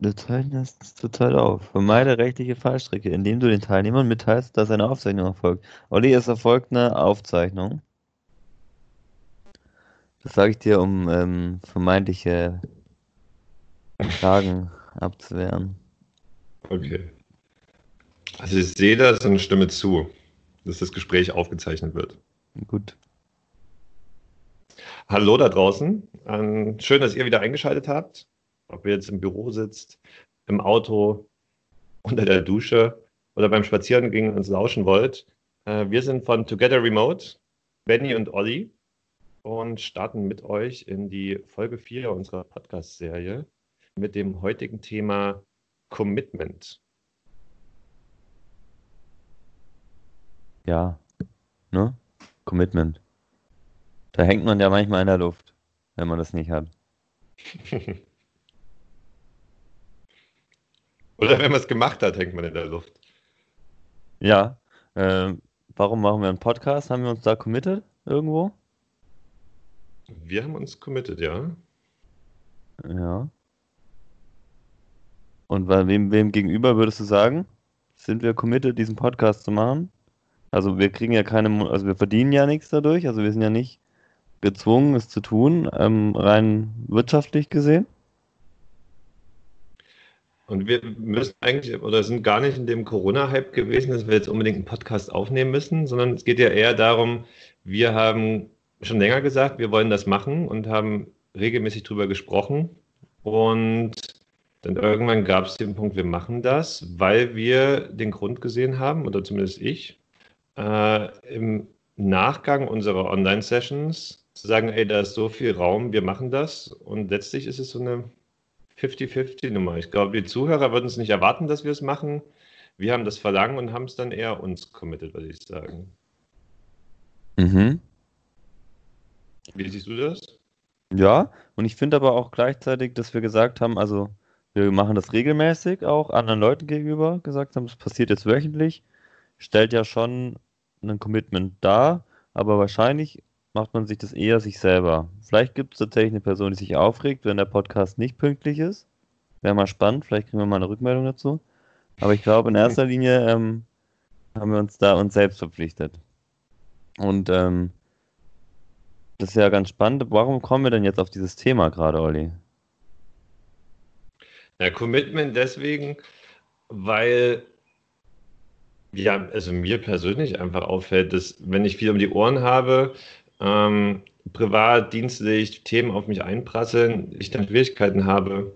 Teilen das total auf. Vermeide rechtliche Fallstricke, indem du den Teilnehmern mitteilst, dass eine Aufzeichnung erfolgt. Olli, es erfolgt eine Aufzeichnung. Das sage ich dir, um ähm, vermeintliche Fragen abzuwehren. Okay. Also ich sehe da so eine Stimme zu, dass das Gespräch aufgezeichnet wird. Gut. Hallo da draußen. Ähm, schön, dass ihr wieder eingeschaltet habt ob ihr jetzt im Büro sitzt, im Auto, unter der Dusche oder beim Spazierengehen uns lauschen wollt. Äh, wir sind von Together Remote, Benny und Olli und starten mit euch in die Folge 4 unserer Podcast-Serie mit dem heutigen Thema Commitment. Ja, ne? Commitment. Da hängt man ja manchmal in der Luft, wenn man das nicht hat. Oder wenn man es gemacht hat, hängt man in der Luft. Ja. Äh, warum machen wir einen Podcast? Haben wir uns da committed irgendwo? Wir haben uns committed, ja. Ja. Und bei wem, wem gegenüber würdest du sagen, sind wir committed, diesen Podcast zu machen? Also wir kriegen ja keine, also wir verdienen ja nichts dadurch, also wir sind ja nicht gezwungen, es zu tun, ähm, rein wirtschaftlich gesehen. Und wir müssen eigentlich oder sind gar nicht in dem Corona-Hype gewesen, dass wir jetzt unbedingt einen Podcast aufnehmen müssen, sondern es geht ja eher darum, wir haben schon länger gesagt, wir wollen das machen und haben regelmäßig darüber gesprochen. Und dann irgendwann gab es den Punkt, wir machen das, weil wir den Grund gesehen haben, oder zumindest ich, äh, im Nachgang unserer Online-Sessions zu sagen, ey, da ist so viel Raum, wir machen das. Und letztlich ist es so eine 50-50-Nummer. Ich glaube, die Zuhörer würden es nicht erwarten, dass wir es machen. Wir haben das Verlangen und haben es dann eher uns committed, würde ich sagen. Mhm. Wie siehst du das? Ja, und ich finde aber auch gleichzeitig, dass wir gesagt haben, also wir machen das regelmäßig auch anderen Leuten gegenüber, gesagt haben, es passiert jetzt wöchentlich, stellt ja schon ein Commitment dar, aber wahrscheinlich macht man sich das eher sich selber. Vielleicht gibt es tatsächlich eine Person, die sich aufregt, wenn der Podcast nicht pünktlich ist. Wäre mal spannend, vielleicht kriegen wir mal eine Rückmeldung dazu. Aber ich glaube, in erster Linie ähm, haben wir uns da uns selbst verpflichtet. Und ähm, das ist ja ganz spannend. Warum kommen wir denn jetzt auf dieses Thema gerade, Olli? Ja, Commitment deswegen, weil ja, also mir persönlich einfach auffällt, dass wenn ich viel um die Ohren habe, ähm, privat, dienstlich Themen auf mich einprasseln, ich dann Schwierigkeiten habe,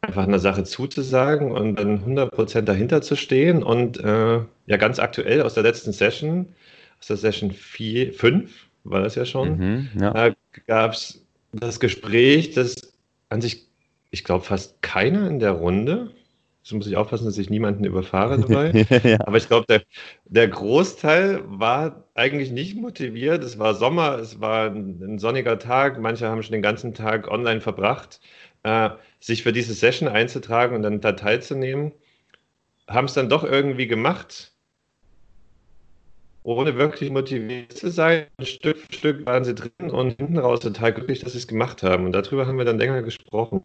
einfach einer Sache zuzusagen und dann 100% dahinter zu stehen. Und äh, ja, ganz aktuell aus der letzten Session, aus der Session 4, 5, war das ja schon, mhm, ja. da gab es das Gespräch, das an sich, ich glaube, fast keiner in der Runde so muss ich aufpassen, dass ich niemanden überfahre dabei. ja. Aber ich glaube, der, der Großteil war eigentlich nicht motiviert. Es war Sommer, es war ein, ein sonniger Tag. Manche haben schon den ganzen Tag online verbracht, äh, sich für diese Session einzutragen und dann da teilzunehmen. Haben es dann doch irgendwie gemacht, ohne wirklich motiviert zu sein. Stück für Stück waren sie drin und hinten raus total glücklich, dass sie es gemacht haben. Und darüber haben wir dann länger gesprochen.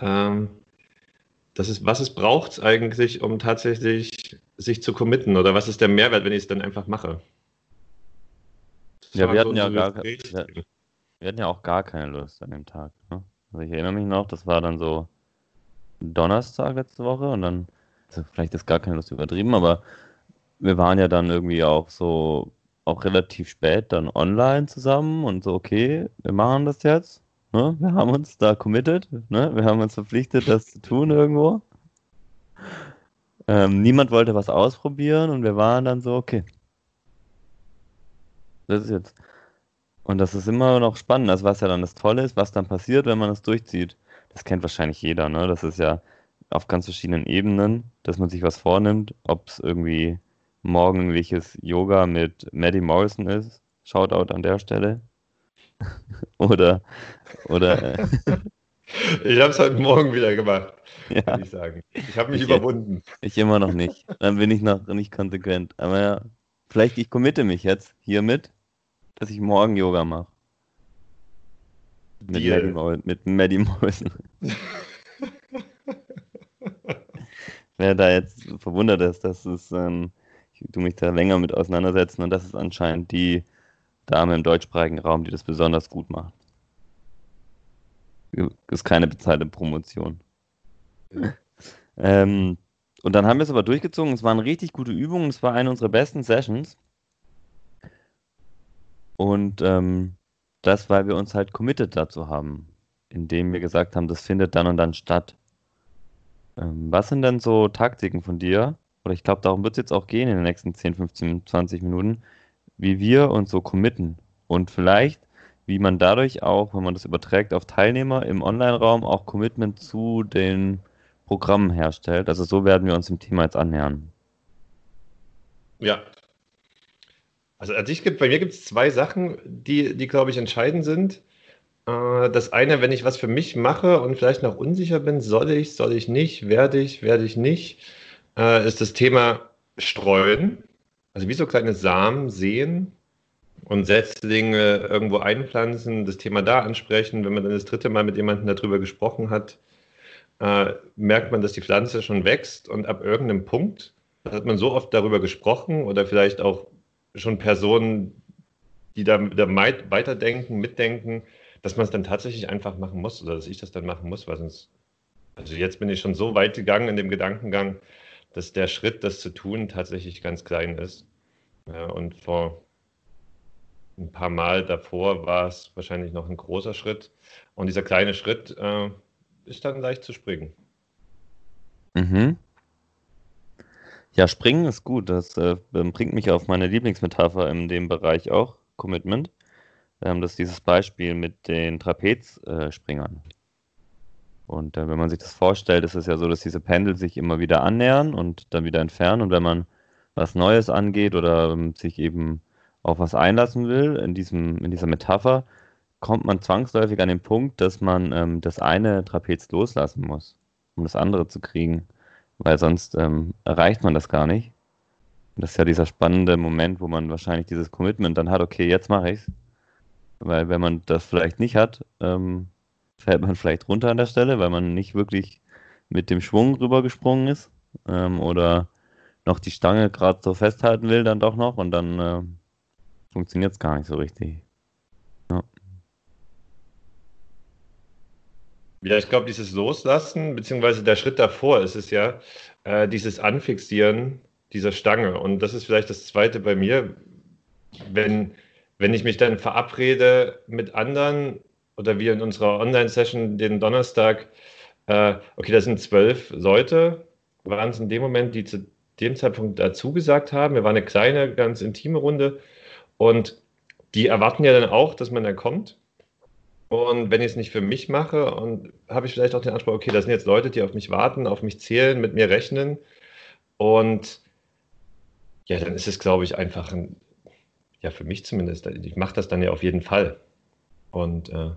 Ähm, das ist, was es braucht eigentlich, um tatsächlich sich zu committen? Oder was ist der Mehrwert, wenn ich es dann einfach mache? Das ja, wir hatten so ja gar, wir, wir, hatten ja auch gar keine Lust an dem Tag. Ne? Also ich erinnere mich noch, das war dann so Donnerstag letzte Woche und dann, also vielleicht ist gar keine Lust übertrieben, aber wir waren ja dann irgendwie auch so, auch relativ spät dann online zusammen und so, okay, wir machen das jetzt. Ne? Wir haben uns da committed, ne? wir haben uns verpflichtet, das zu tun irgendwo. Ähm, niemand wollte was ausprobieren und wir waren dann so, okay. Das ist jetzt. Und das ist immer noch spannend, also was ja dann das Tolle ist, was dann passiert, wenn man es durchzieht. Das kennt wahrscheinlich jeder, ne? Das ist ja auf ganz verschiedenen Ebenen, dass man sich was vornimmt, ob es irgendwie morgendliches Yoga mit Maddie Morrison ist. Shoutout an der Stelle. oder, oder. Äh, ich habe es heute Morgen wieder gemacht, ja. kann ich sagen. Ich habe mich ich, überwunden. Ich immer noch nicht. Dann bin ich noch nicht konsequent. Aber ja, vielleicht ich committe mich jetzt hiermit, dass ich morgen Yoga mache. Mit, Maddie, mit Maddie Morrison. wer da jetzt verwundert ist, dass es, ähm, tu mich da länger mit auseinandersetzen und das ist anscheinend die Dame im deutschsprachigen Raum, die das besonders gut macht. Ist keine bezahlte Promotion. Ja. ähm, und dann haben wir es aber durchgezogen. Es waren richtig gute Übungen. Es war eine unserer besten Sessions. Und ähm, das, weil wir uns halt committed dazu haben, indem wir gesagt haben, das findet dann und dann statt. Ähm, was sind denn so Taktiken von dir? Oder ich glaube, darum wird es jetzt auch gehen in den nächsten 10, 15, 20 Minuten, wie wir uns so committen. Und vielleicht, wie man dadurch auch, wenn man das überträgt auf Teilnehmer im Online-Raum, auch Commitment zu den Programmen herstellt. Also so werden wir uns dem Thema jetzt annähern. Ja, also sich gibt, bei mir gibt es zwei Sachen, die, die glaube ich, entscheidend sind. Äh, das eine, wenn ich was für mich mache und vielleicht noch unsicher bin, soll ich, soll ich nicht, werde ich, werde ich nicht, äh, ist das Thema Streuen. Also wie so kleine Samen sehen und Setzlinge irgendwo einpflanzen, das Thema da ansprechen. Wenn man dann das dritte Mal mit jemandem darüber gesprochen hat, äh, merkt man, dass die Pflanze schon wächst und ab irgendeinem Punkt hat man so oft darüber gesprochen oder vielleicht auch schon Personen, die da, da weiterdenken, mitdenken, dass man es dann tatsächlich einfach machen muss oder dass ich das dann machen muss, weil sonst, also jetzt bin ich schon so weit gegangen in dem Gedankengang, dass der Schritt, das zu tun, tatsächlich ganz klein ist. Ja, und vor ein paar Mal davor war es wahrscheinlich noch ein großer Schritt. Und dieser kleine Schritt äh, ist dann leicht zu springen. Mhm. Ja, springen ist gut. Das äh, bringt mich auf meine Lieblingsmetapher in dem Bereich auch, Commitment. Ähm, das ist dieses Beispiel mit den Trapezspringern. Äh, und äh, wenn man sich das vorstellt, ist es ja so, dass diese Pendel sich immer wieder annähern und dann wieder entfernen. Und wenn man was Neues angeht oder ähm, sich eben auf was einlassen will, in, diesem, in dieser Metapher, kommt man zwangsläufig an den Punkt, dass man ähm, das eine Trapez loslassen muss, um das andere zu kriegen weil sonst ähm, erreicht man das gar nicht. Und das ist ja dieser spannende Moment, wo man wahrscheinlich dieses Commitment dann hat, okay, jetzt mache ich's. Weil wenn man das vielleicht nicht hat, ähm, fällt man vielleicht runter an der Stelle, weil man nicht wirklich mit dem Schwung rübergesprungen ist ähm, oder noch die Stange gerade so festhalten will, dann doch noch und dann äh, funktioniert es gar nicht so richtig. Ja, ich glaube, dieses Loslassen, beziehungsweise der Schritt davor ist es ja, äh, dieses Anfixieren dieser Stange. Und das ist vielleicht das Zweite bei mir, wenn, wenn ich mich dann verabrede mit anderen oder wie in unserer Online-Session den Donnerstag, äh, okay, das sind zwölf Leute, waren es in dem Moment, die zu dem Zeitpunkt dazu gesagt haben. Wir waren eine kleine, ganz intime Runde und die erwarten ja dann auch, dass man da kommt. Und wenn ich es nicht für mich mache, und habe ich vielleicht auch den Anspruch, okay, das sind jetzt Leute, die auf mich warten, auf mich zählen, mit mir rechnen. Und ja, dann ist es, glaube ich, einfach ein, ja, für mich zumindest, ich mache das dann ja auf jeden Fall. Und äh,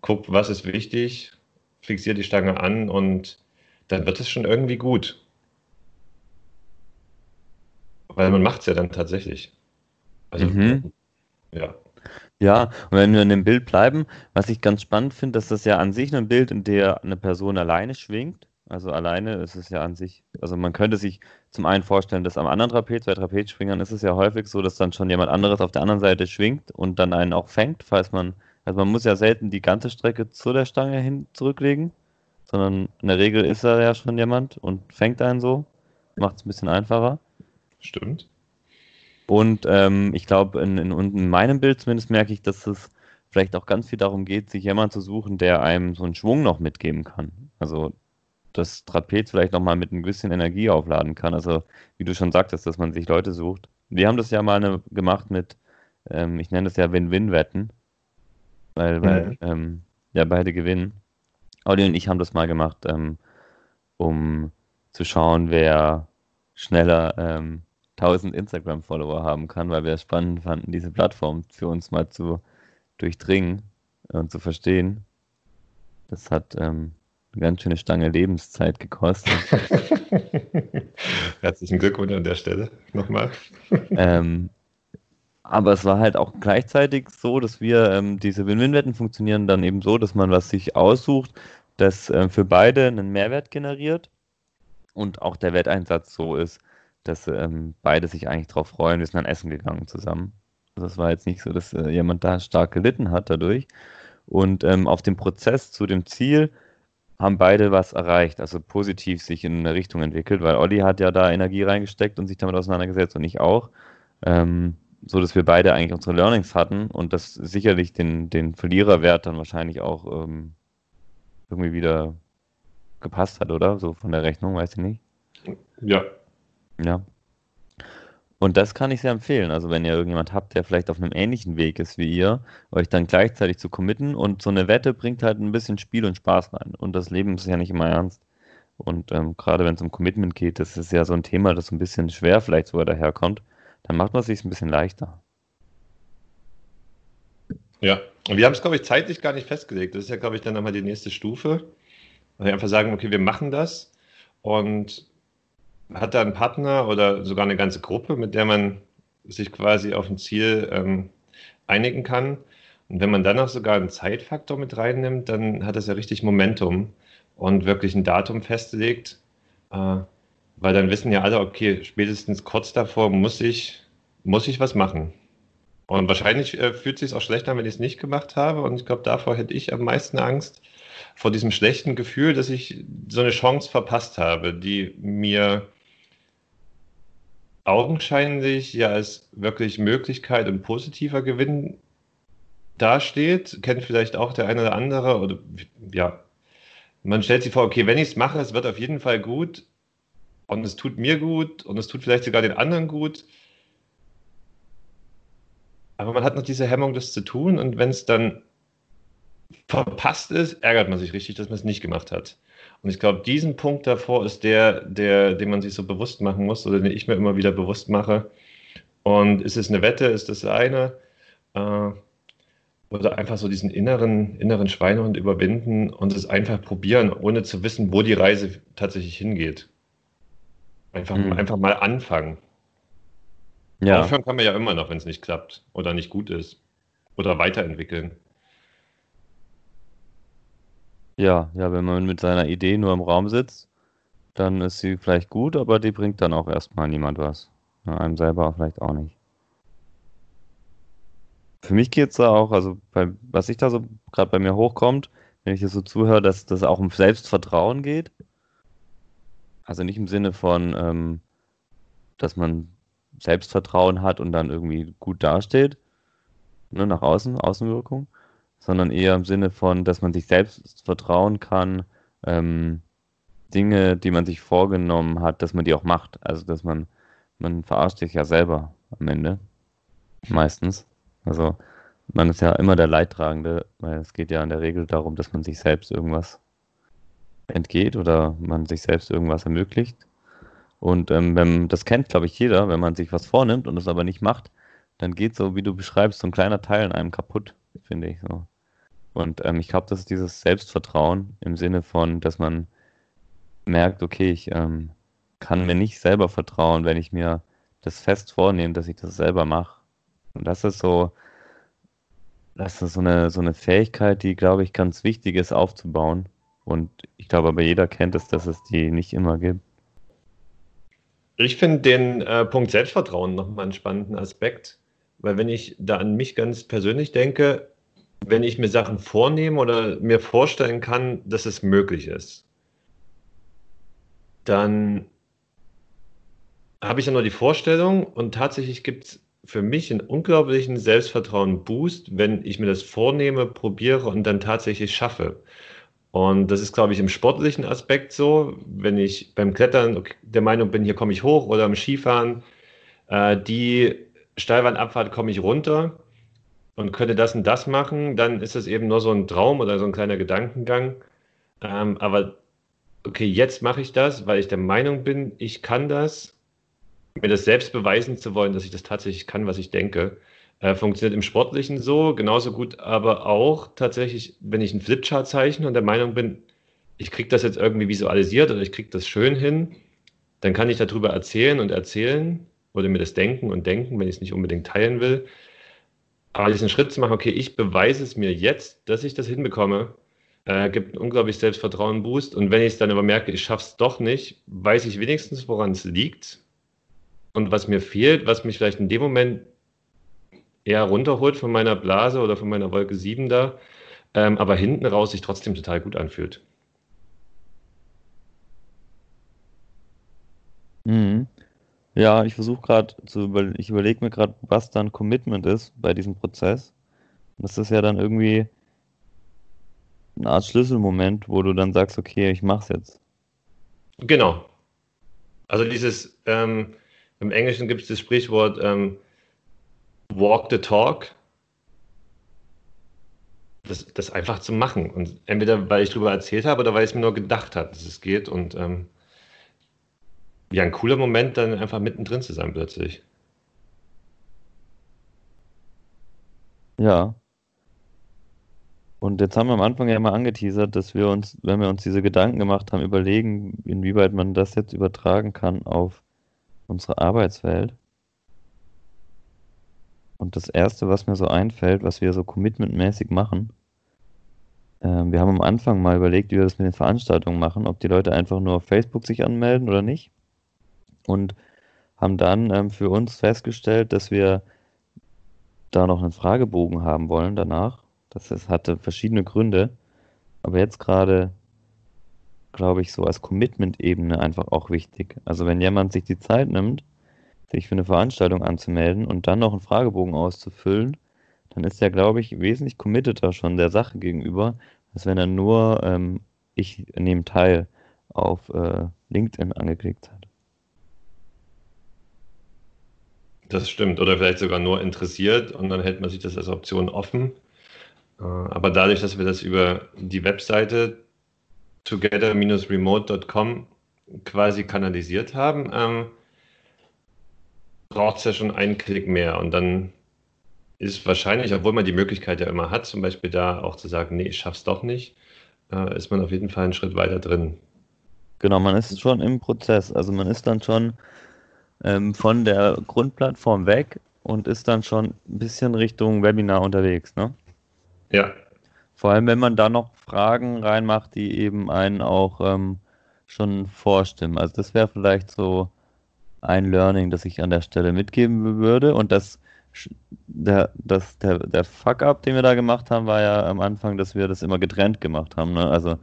guck, was ist wichtig, fixiere die Stange an und dann wird es schon irgendwie gut. Weil man macht es ja dann tatsächlich. Also, mhm. ja. Ja, und wenn wir in dem Bild bleiben, was ich ganz spannend finde, dass das ja an sich ein Bild, in der eine Person alleine schwingt. Also alleine ist es ja an sich, also man könnte sich zum einen vorstellen, dass am anderen Trapez, bei Trapezschwingern ist es ja häufig so, dass dann schon jemand anderes auf der anderen Seite schwingt und dann einen auch fängt, falls man, also man muss ja selten die ganze Strecke zu der Stange hin zurücklegen, sondern in der Regel ist da ja schon jemand und fängt einen so, macht es ein bisschen einfacher. Stimmt. Und ähm, ich glaube, in, in, in, meinem Bild zumindest merke ich, dass es vielleicht auch ganz viel darum geht, sich jemanden zu suchen, der einem so einen Schwung noch mitgeben kann. Also das Trapez vielleicht nochmal mit ein bisschen Energie aufladen kann. Also wie du schon sagtest, dass man sich Leute sucht. Wir haben das ja mal eine, gemacht mit, ähm, ich nenne das ja Win-Win-Wetten, weil, weil mhm. ähm, ja beide gewinnen. Audi und ich haben das mal gemacht, ähm, um zu schauen, wer schneller ähm, 1000 Instagram-Follower haben kann, weil wir es spannend fanden, diese Plattform für uns mal zu durchdringen und zu verstehen. Das hat ähm, eine ganz schöne Stange Lebenszeit gekostet. Herzlichen Glückwunsch an der Stelle nochmal. ähm, aber es war halt auch gleichzeitig so, dass wir ähm, diese Win-Win-Wetten funktionieren dann eben so, dass man was sich aussucht, das äh, für beide einen Mehrwert generiert und auch der Wetteinsatz so ist, dass ähm, beide sich eigentlich drauf freuen. Wir sind dann essen gegangen zusammen. Also es war jetzt nicht so, dass äh, jemand da stark gelitten hat dadurch. Und ähm, auf dem Prozess zu dem Ziel haben beide was erreicht, also positiv sich in eine Richtung entwickelt, weil Olli hat ja da Energie reingesteckt und sich damit auseinandergesetzt und ich auch. Ähm, so dass wir beide eigentlich unsere Learnings hatten und das sicherlich den, den Verliererwert dann wahrscheinlich auch ähm, irgendwie wieder gepasst hat, oder? So von der Rechnung, weiß ich nicht. Ja. Ja. Und das kann ich sehr empfehlen. Also wenn ihr irgendjemand habt, der vielleicht auf einem ähnlichen Weg ist wie ihr, euch dann gleichzeitig zu committen und so eine Wette bringt halt ein bisschen Spiel und Spaß rein. Und das Leben ist ja nicht immer ernst. Und ähm, gerade wenn es um Commitment geht, das ist ja so ein Thema, das so ein bisschen schwer vielleicht sogar daherkommt, dann macht man es sich ein bisschen leichter. Ja, und wir haben es, glaube ich, zeitlich gar nicht festgelegt. Das ist ja, glaube ich, dann nochmal die nächste Stufe. Wir einfach sagen, okay, wir machen das und hat da einen Partner oder sogar eine ganze Gruppe, mit der man sich quasi auf ein Ziel ähm, einigen kann. Und wenn man dann auch sogar einen Zeitfaktor mit reinnimmt, dann hat das ja richtig Momentum und wirklich ein Datum festlegt, äh, weil dann wissen ja alle, okay, spätestens kurz davor muss ich, muss ich was machen. Und wahrscheinlich äh, fühlt es sich auch schlechter an, wenn ich es nicht gemacht habe. Und ich glaube, davor hätte ich am meisten Angst, vor diesem schlechten Gefühl, dass ich so eine Chance verpasst habe, die mir augenscheinlich ja als wirklich Möglichkeit und positiver Gewinn dasteht. Kennt vielleicht auch der eine oder andere. Oder ja, man stellt sich vor, okay, wenn ich es mache, es wird auf jeden Fall gut und es tut mir gut und es tut vielleicht sogar den anderen gut. Aber man hat noch diese Hemmung, das zu tun und wenn es dann verpasst ist, ärgert man sich richtig, dass man es nicht gemacht hat. Und ich glaube, diesen Punkt davor ist der, der, den man sich so bewusst machen muss oder den ich mir immer wieder bewusst mache. Und ist es eine Wette, ist das eine? Äh, oder einfach so diesen inneren, inneren Schweinehund überwinden und es einfach probieren, ohne zu wissen, wo die Reise tatsächlich hingeht. Einfach, mhm. einfach mal anfangen. Ja. Aufhören kann man ja immer noch, wenn es nicht klappt oder nicht gut ist. Oder weiterentwickeln. Ja, ja, wenn man mit seiner Idee nur im Raum sitzt, dann ist sie vielleicht gut, aber die bringt dann auch erstmal niemand was. Einem selber vielleicht auch nicht. Für mich geht es da auch, also bei, was ich da so gerade bei mir hochkommt, wenn ich das so zuhöre, dass das auch um Selbstvertrauen geht. Also nicht im Sinne von, ähm, dass man Selbstvertrauen hat und dann irgendwie gut dasteht, ne, nach außen, Außenwirkung, sondern eher im Sinne von, dass man sich selbst vertrauen kann, ähm, Dinge, die man sich vorgenommen hat, dass man die auch macht. Also dass man, man verarscht sich ja selber am Ende. Meistens. Also man ist ja immer der Leidtragende, weil es geht ja in der Regel darum, dass man sich selbst irgendwas entgeht oder man sich selbst irgendwas ermöglicht. Und ähm, wenn, das kennt, glaube ich, jeder, wenn man sich was vornimmt und es aber nicht macht, dann geht so, wie du beschreibst, so ein kleiner Teil in einem kaputt, finde ich so. Und ähm, ich glaube, das ist dieses Selbstvertrauen im Sinne von, dass man merkt, okay, ich ähm, kann mir nicht selber vertrauen, wenn ich mir das fest vornehme, dass ich das selber mache. Und das ist so, das ist so eine, so eine Fähigkeit, die, glaube ich, ganz wichtig ist aufzubauen. Und ich glaube aber jeder kennt es, dass es die nicht immer gibt. Ich finde den äh, Punkt Selbstvertrauen nochmal einen spannenden Aspekt, weil wenn ich da an mich ganz persönlich denke, wenn ich mir Sachen vornehme oder mir vorstellen kann, dass es möglich ist, dann habe ich ja nur die Vorstellung und tatsächlich gibt es für mich einen unglaublichen Selbstvertrauen-Boost, wenn ich mir das vornehme, probiere und dann tatsächlich schaffe. Und das ist, glaube ich, im sportlichen Aspekt so, wenn ich beim Klettern der Meinung bin, hier komme ich hoch oder im Skifahren, äh, die Steilwandabfahrt komme ich runter und könnte das und das machen, dann ist das eben nur so ein Traum oder so ein kleiner Gedankengang. Ähm, aber okay, jetzt mache ich das, weil ich der Meinung bin, ich kann das, mir das selbst beweisen zu wollen, dass ich das tatsächlich kann, was ich denke. Äh, funktioniert im Sportlichen so, genauso gut, aber auch tatsächlich, wenn ich einen Flipchart zeichne und der Meinung bin, ich kriege das jetzt irgendwie visualisiert oder ich kriege das schön hin, dann kann ich darüber erzählen und erzählen oder mir das denken und denken, wenn ich es nicht unbedingt teilen will. Aber diesen Schritt zu machen, okay, ich beweise es mir jetzt, dass ich das hinbekomme, äh, gibt einen unglaublich Selbstvertrauen-Boost. Und wenn ich es dann aber merke, ich schaffe es doch nicht, weiß ich wenigstens, woran es liegt und was mir fehlt, was mich vielleicht in dem Moment eher runterholt von meiner Blase oder von meiner Wolke 7 da, ähm, aber hinten raus sich trotzdem total gut anfühlt. Mhm. Ja, ich versuche gerade zu über, ich überlege mir gerade, was dann Commitment ist bei diesem Prozess. Das ist ja dann irgendwie eine Art Schlüsselmoment, wo du dann sagst, okay, ich mach's jetzt. Genau. Also dieses, ähm, im Englischen gibt es das Sprichwort ähm, Walk the Talk. Das, das einfach zu machen. Und entweder weil ich darüber erzählt habe oder weil ich es mir nur gedacht habe, dass es geht. Und ähm, ja, ein cooler Moment, dann einfach mittendrin zu sein plötzlich. Ja. Und jetzt haben wir am Anfang ja mal angeteasert, dass wir uns, wenn wir uns diese Gedanken gemacht haben, überlegen, inwieweit man das jetzt übertragen kann auf unsere Arbeitswelt. Und das Erste, was mir so einfällt, was wir so commitmentmäßig machen, äh, wir haben am Anfang mal überlegt, wie wir das mit den Veranstaltungen machen, ob die Leute einfach nur auf Facebook sich anmelden oder nicht. Und haben dann ähm, für uns festgestellt, dass wir da noch einen Fragebogen haben wollen danach. Das ist, hatte verschiedene Gründe. Aber jetzt gerade, glaube ich, so als Commitment-Ebene einfach auch wichtig. Also wenn jemand sich die Zeit nimmt, sich für eine Veranstaltung anzumelden und dann noch einen Fragebogen auszufüllen, dann ist er, glaube ich, wesentlich committeter schon der Sache gegenüber, als wenn er nur ähm, ich nehme teil auf äh, LinkedIn angeklickt hat. Das stimmt. Oder vielleicht sogar nur interessiert und dann hält man sich das als Option offen. Äh, aber dadurch, dass wir das über die Webseite together-remote.com quasi kanalisiert haben, ähm, braucht es ja schon einen Klick mehr. Und dann ist wahrscheinlich, obwohl man die Möglichkeit ja immer hat, zum Beispiel da auch zu sagen, nee, ich schaff's doch nicht, äh, ist man auf jeden Fall einen Schritt weiter drin. Genau, man ist schon im Prozess. Also man ist dann schon ähm, von der Grundplattform weg und ist dann schon ein bisschen Richtung Webinar unterwegs, ne? Ja. Vor allem, wenn man da noch Fragen reinmacht, die eben einen auch ähm, schon vorstimmen. Also das wäre vielleicht so ein Learning, das ich an der Stelle mitgeben würde. Und das, der, das, der, der Fuck-up, den wir da gemacht haben, war ja am Anfang, dass wir das immer getrennt gemacht haben. Ne? Also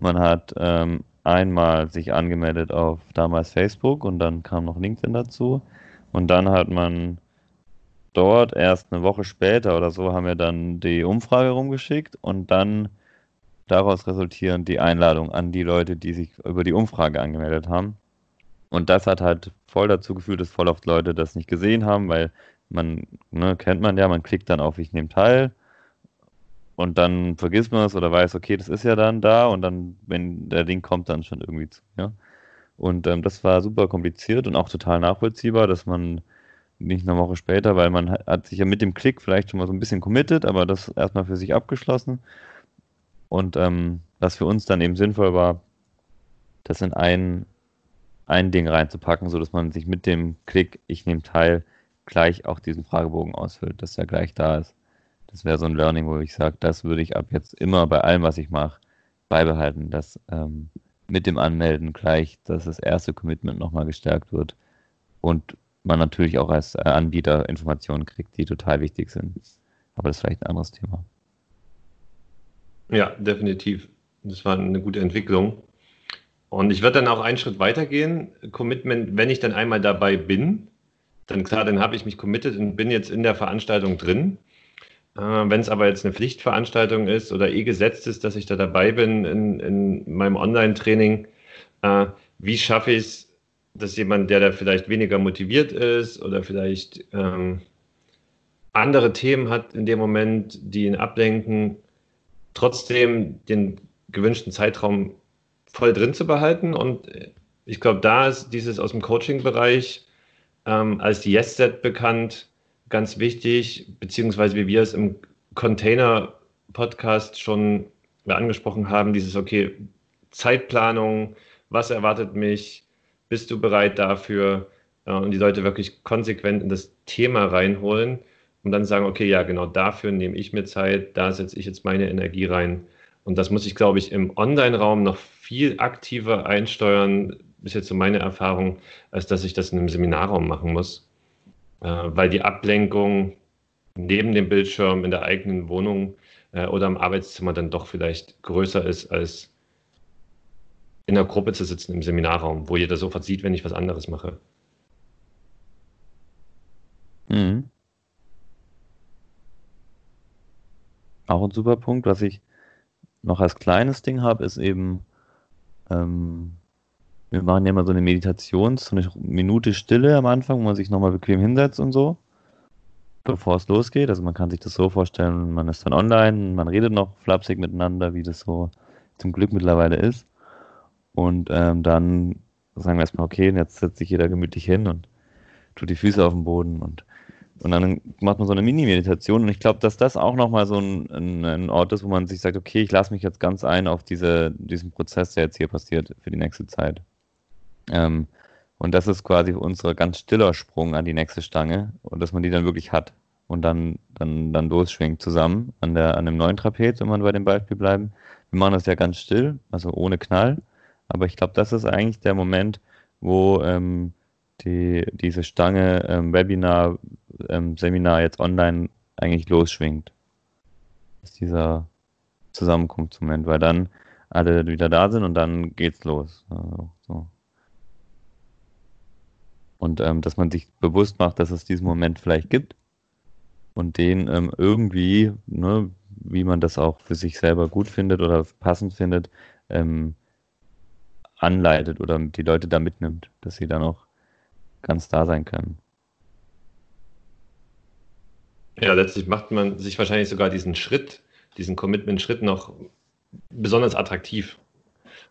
man hat ähm, einmal sich angemeldet auf damals Facebook und dann kam noch LinkedIn dazu. Und dann hat man dort erst eine Woche später oder so haben wir dann die Umfrage rumgeschickt und dann daraus resultierend die Einladung an die Leute, die sich über die Umfrage angemeldet haben. Und das hat halt voll dazu geführt, dass voll oft Leute das nicht gesehen haben, weil man, ne, kennt man ja, man klickt dann auf Ich nehme teil und dann vergisst man es oder weiß, okay, das ist ja dann da und dann, wenn der Link kommt, dann schon irgendwie zu. Ja? Und ähm, das war super kompliziert und auch total nachvollziehbar, dass man nicht eine Woche später, weil man hat sich ja mit dem Klick vielleicht schon mal so ein bisschen committed, aber das erstmal für sich abgeschlossen. Und ähm, was für uns dann eben sinnvoll war, das in ein, ein Ding reinzupacken, sodass man sich mit dem Klick, ich nehme teil, gleich auch diesen Fragebogen ausfüllt, dass er gleich da ist. Das wäre so ein Learning, wo ich sage, das würde ich ab jetzt immer bei allem, was ich mache, beibehalten, dass ähm, mit dem Anmelden gleich, dass das erste Commitment nochmal gestärkt wird und man natürlich auch als äh, Anbieter Informationen kriegt, die total wichtig sind. Aber das ist vielleicht ein anderes Thema. Ja, definitiv. Das war eine gute Entwicklung. Und ich würde dann auch einen Schritt weitergehen. Commitment, wenn ich dann einmal dabei bin, dann klar, dann habe ich mich committed und bin jetzt in der Veranstaltung drin. Äh, Wenn es aber jetzt eine Pflichtveranstaltung ist oder eh gesetzt ist, dass ich da dabei bin in, in meinem Online-Training, äh, wie schaffe ich es, dass jemand, der da vielleicht weniger motiviert ist oder vielleicht ähm, andere Themen hat in dem Moment, die ihn ablenken, trotzdem den gewünschten Zeitraum voll drin zu behalten. Und ich glaube, da ist dieses aus dem Coaching-Bereich ähm, als Yes-Set bekannt, ganz wichtig, beziehungsweise wie wir es im Container-Podcast schon angesprochen haben, dieses, okay, Zeitplanung, was erwartet mich, bist du bereit dafür äh, und die Leute wirklich konsequent in das Thema reinholen und dann sagen, okay, ja, genau dafür nehme ich mir Zeit, da setze ich jetzt meine Energie rein Und das muss ich, glaube ich, im Online-Raum noch viel aktiver einsteuern, ist jetzt so meine Erfahrung, als dass ich das in einem Seminarraum machen muss. Äh, weil die Ablenkung neben dem Bildschirm in der eigenen Wohnung äh, oder im Arbeitszimmer dann doch vielleicht größer ist, als in der Gruppe zu sitzen im Seminarraum, wo jeder sofort sieht, wenn ich was anderes mache. Mhm. Auch ein super Punkt, was ich noch als kleines Ding habe, ist eben, ähm, wir machen ja immer so eine Meditation, so eine Minute Stille am Anfang, wo man sich nochmal bequem hinsetzt und so, bevor es losgeht. Also man kann sich das so vorstellen, man ist dann online, man redet noch flapsig miteinander, wie das so zum Glück mittlerweile ist. Und ähm, dann sagen wir erstmal, okay, jetzt setzt sich jeder gemütlich hin und tut die Füße auf den Boden und und dann macht man so eine Mini-Meditation. Und ich glaube, dass das auch nochmal so ein, ein, Ort ist, wo man sich sagt, okay, ich lasse mich jetzt ganz ein auf diese, diesen Prozess, der jetzt hier passiert für die nächste Zeit. Ähm, und das ist quasi unser ganz stiller Sprung an die nächste Stange und dass man die dann wirklich hat und dann, dann, dann losschwingt zusammen an, der, an dem neuen Trapez, wenn wir bei dem Beispiel bleiben. Wir machen das ja ganz still, also ohne Knall. Aber ich glaube, das ist eigentlich der Moment, wo ähm, die, diese Stange ähm, Webinar, ähm, Seminar jetzt online eigentlich losschwingt. Ist dieser Zusammenkunftsmoment, weil dann alle wieder da sind und dann geht's los. Also, so. Und ähm, dass man sich bewusst macht, dass es diesen Moment vielleicht gibt und den ähm, irgendwie, ne, wie man das auch für sich selber gut findet oder passend findet, ähm, anleitet oder die Leute da mitnimmt, dass sie dann auch ganz da sein können. Ja, letztlich macht man sich wahrscheinlich sogar diesen Schritt, diesen Commitment-Schritt noch besonders attraktiv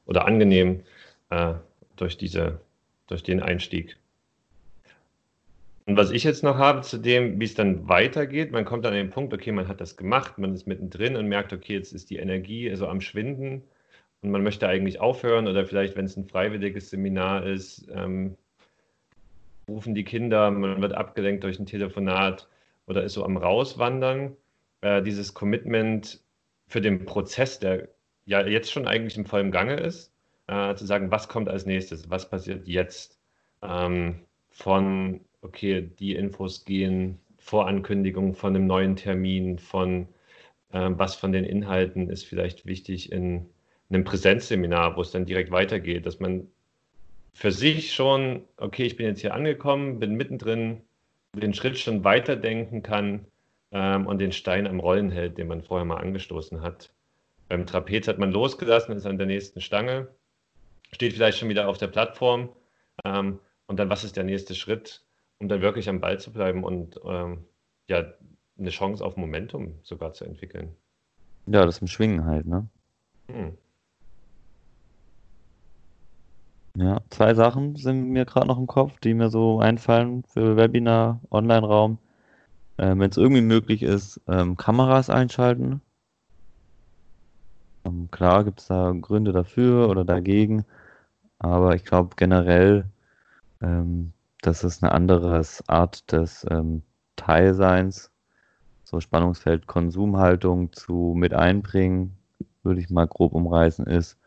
oder angenehm äh, durch, diese, durch den Einstieg. Und was ich jetzt noch habe zu dem, wie es dann weitergeht, man kommt an den Punkt, okay, man hat das gemacht, man ist mittendrin und merkt, okay, jetzt ist die Energie so am Schwinden und man möchte eigentlich aufhören oder vielleicht, wenn es ein freiwilliges Seminar ist, ähm, rufen die Kinder, man wird abgelenkt durch ein Telefonat oder ist so am Rauswandern. Äh, dieses Commitment für den Prozess, der ja jetzt schon eigentlich im vollen Gange ist, äh, zu sagen, was kommt als nächstes, was passiert jetzt. Ähm, von, okay, die Infos gehen, Vorankündigung von einem neuen Termin, von äh, was von den Inhalten ist vielleicht wichtig in einem Präsenzseminar, wo es dann direkt weitergeht, dass man für sich schon, okay, ich bin jetzt hier angekommen, bin mittendrin, den Schritt schon weiterdenken kann ähm, und den Stein am Rollen hält, den man vorher mal angestoßen hat. Beim Trapez hat man losgelassen, ist an der nächsten Stange, steht vielleicht schon wieder auf der Plattform ähm, und dann, was ist der nächste Schritt, um dann wirklich am Ball zu bleiben und ähm, ja, eine Chance auf Momentum sogar zu entwickeln. Ja, das im Schwingen halt, ne? Hm. Ja, zwei Sachen sind mir gerade noch im Kopf, die mir so einfallen für Webinar, Online-Raum. Ähm, Wenn es irgendwie möglich ist, ähm, Kameras einschalten. Ähm, klar gibt es da Gründe dafür oder dagegen, aber ich glaube generell, ähm, das ist eine andere Art des ähm, Teilseins, so Spannungsfeld Konsumhaltung zu mit einbringen, würde ich mal grob umreißen, ist,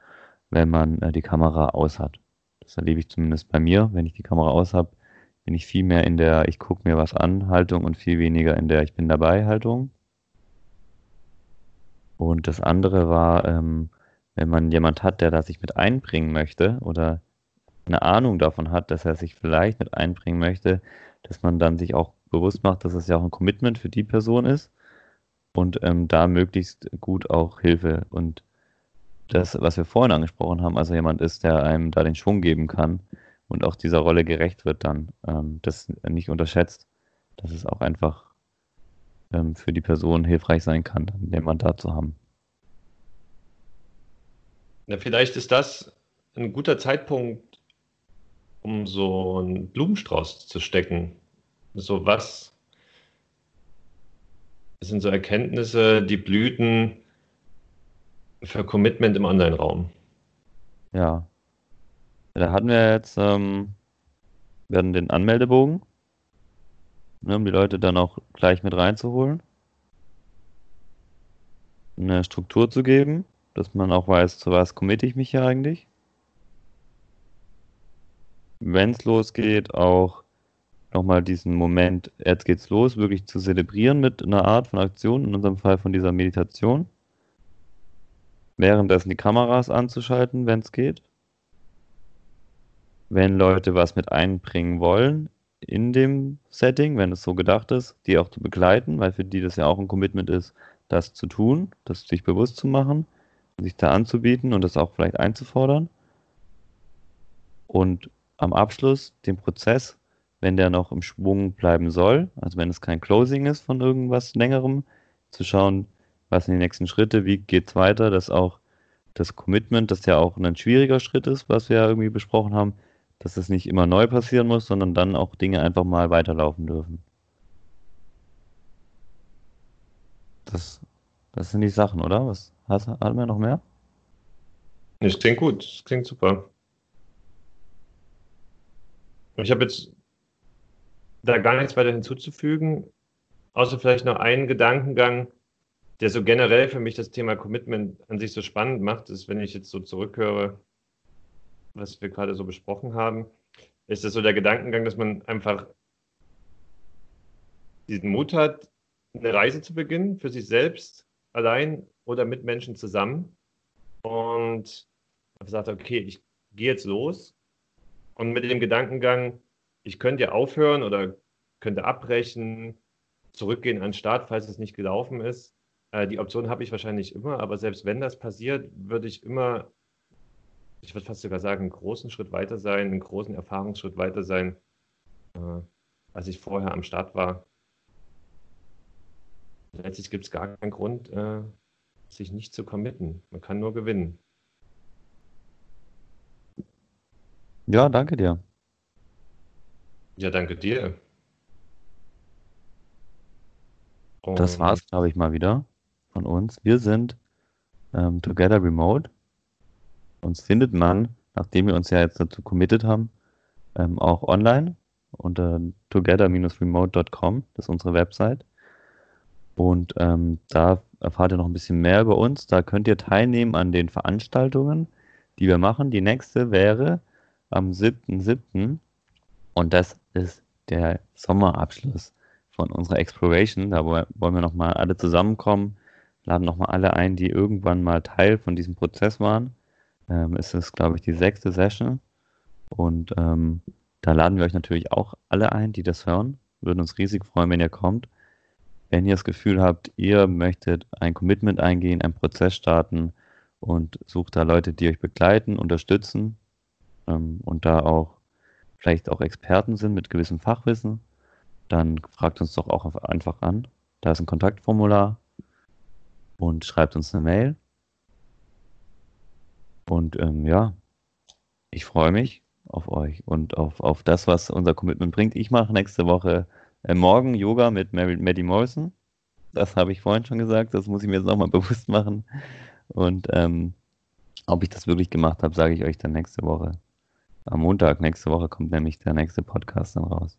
wenn man äh, die Kamera aus hat. Das erlebe ich zumindest bei mir. Wenn ich die Kamera aus habe, bin ich viel mehr in der Ich gucke mir was an Haltung und viel weniger in der Ich bin dabei Haltung. Und das andere war, ähm, wenn man jemand hat, der da sich mit einbringen möchte oder eine Ahnung davon hat, dass er sich vielleicht mit einbringen möchte, dass man dann sich auch bewusst macht, dass es ja auch ein Commitment für die Person ist und ähm, da möglichst gut auch Hilfe und das, was wir vorhin angesprochen haben, also jemand ist, der einem da den Schwung geben kann und auch dieser Rolle gerecht wird dann, ähm, das nicht unterschätzt, dass es auch einfach ähm, für die Person hilfreich sein kann, den Mandat zu haben. Ja, vielleicht ist das ein guter Zeitpunkt, um so einen Blumenstrauß zu stecken. So was sind so Erkenntnisse, die Blüten, für Commitment im Online-Raum. Ja. Da hatten wir jetzt, ähm, wir hatten den Anmeldebogen, ne, um die Leute dann auch gleich mit reinzuholen. Eine Struktur zu geben. dass man auch weiß, zu was committe ich mich hier eigentlich. Wenn es losgeht, auch nochmal diesen Moment, jetzt geht's los, wirklich zu zelebrieren mit einer Art von Aktion, in unserem Fall von dieser Meditation. Währenddessen die Kameras anzuschalten, wenn es geht. Wenn Leute was mit einbringen wollen in dem Setting, wenn es so gedacht ist, die auch zu begleiten, weil für die das ja auch ein Commitment ist, das zu tun, das sich bewusst zu machen, sich da anzubieten und das auch vielleicht einzufordern. Und am Abschluss den Prozess wenn der noch im Schwung bleiben soll, also wenn es kein Closing ist von irgendwas längerem, zu schauen, was sind die nächsten Schritte, wie geht es weiter, dass auch das Commitment, das ja auch ein schwieriger Schritt ist, was wir ja irgendwie besprochen haben, dass es nicht immer neu passieren muss, sondern dann auch Dinge einfach mal weiterlaufen dürfen. Das, das sind die Sachen, oder? Was hast, haben wir noch mehr? Das klingt gut, das klingt super. Ich habe jetzt da gar nichts weiter hinzuzufügen, außer vielleicht noch einen Gedankengang, der so generell für mich das Thema Commitment an sich so spannend macht, ist, wenn ich jetzt so zurückhöre, was wir gerade so besprochen haben, ist es so der Gedankengang, dass man einfach diesen Mut hat, eine Reise zu beginnen, für sich selbst, allein oder mit Menschen zusammen. Und sagt, okay, ich gehe jetzt los. Und mit dem Gedankengang, ich könnte ja aufhören oder könnte abbrechen, zurückgehen an den Start, falls es nicht gelaufen ist. Äh, die Option habe ich wahrscheinlich immer, aber selbst wenn das passiert, würde ich immer, ich würde fast sogar sagen, einen großen Schritt weiter sein, einen großen Erfahrungsschritt weiter sein, äh, als ich vorher am Start war. Letztlich gibt es gar keinen Grund, äh, sich nicht zu committen. Man kann nur gewinnen. Ja, danke dir. Ja, danke dir. Das war's, glaube ich, mal wieder von uns. Wir sind ähm, Together Remote. Uns findet man, nachdem wir uns ja jetzt dazu committed haben, ähm, auch online unter together-remote.com. Das ist unsere Website. Und ähm, da erfahrt ihr noch ein bisschen mehr über uns. Da könnt ihr teilnehmen an den Veranstaltungen, die wir machen. Die nächste wäre am 7.7. Und das ist der Sommerabschluss von unserer Exploration. Da wollen wir nochmal alle zusammenkommen, laden nochmal alle ein, die irgendwann mal Teil von diesem Prozess waren. Ähm, es ist, glaube ich, die sechste Session. Und ähm, da laden wir euch natürlich auch alle ein, die das hören. Würden uns riesig freuen, wenn ihr kommt. Wenn ihr das Gefühl habt, ihr möchtet ein Commitment eingehen, einen Prozess starten und sucht da Leute, die euch begleiten, unterstützen ähm, und da auch vielleicht auch Experten sind mit gewissem Fachwissen, dann fragt uns doch auch einfach an. Da ist ein Kontaktformular und schreibt uns eine Mail. Und ähm, ja, ich freue mich auf euch und auf, auf das, was unser Commitment bringt. Ich mache nächste Woche äh, morgen Yoga mit Mary, Maddie Morrison. Das habe ich vorhin schon gesagt, das muss ich mir jetzt nochmal bewusst machen. Und ähm, ob ich das wirklich gemacht habe, sage ich euch dann nächste Woche. Am Montag nächste Woche kommt nämlich der nächste Podcast dann raus.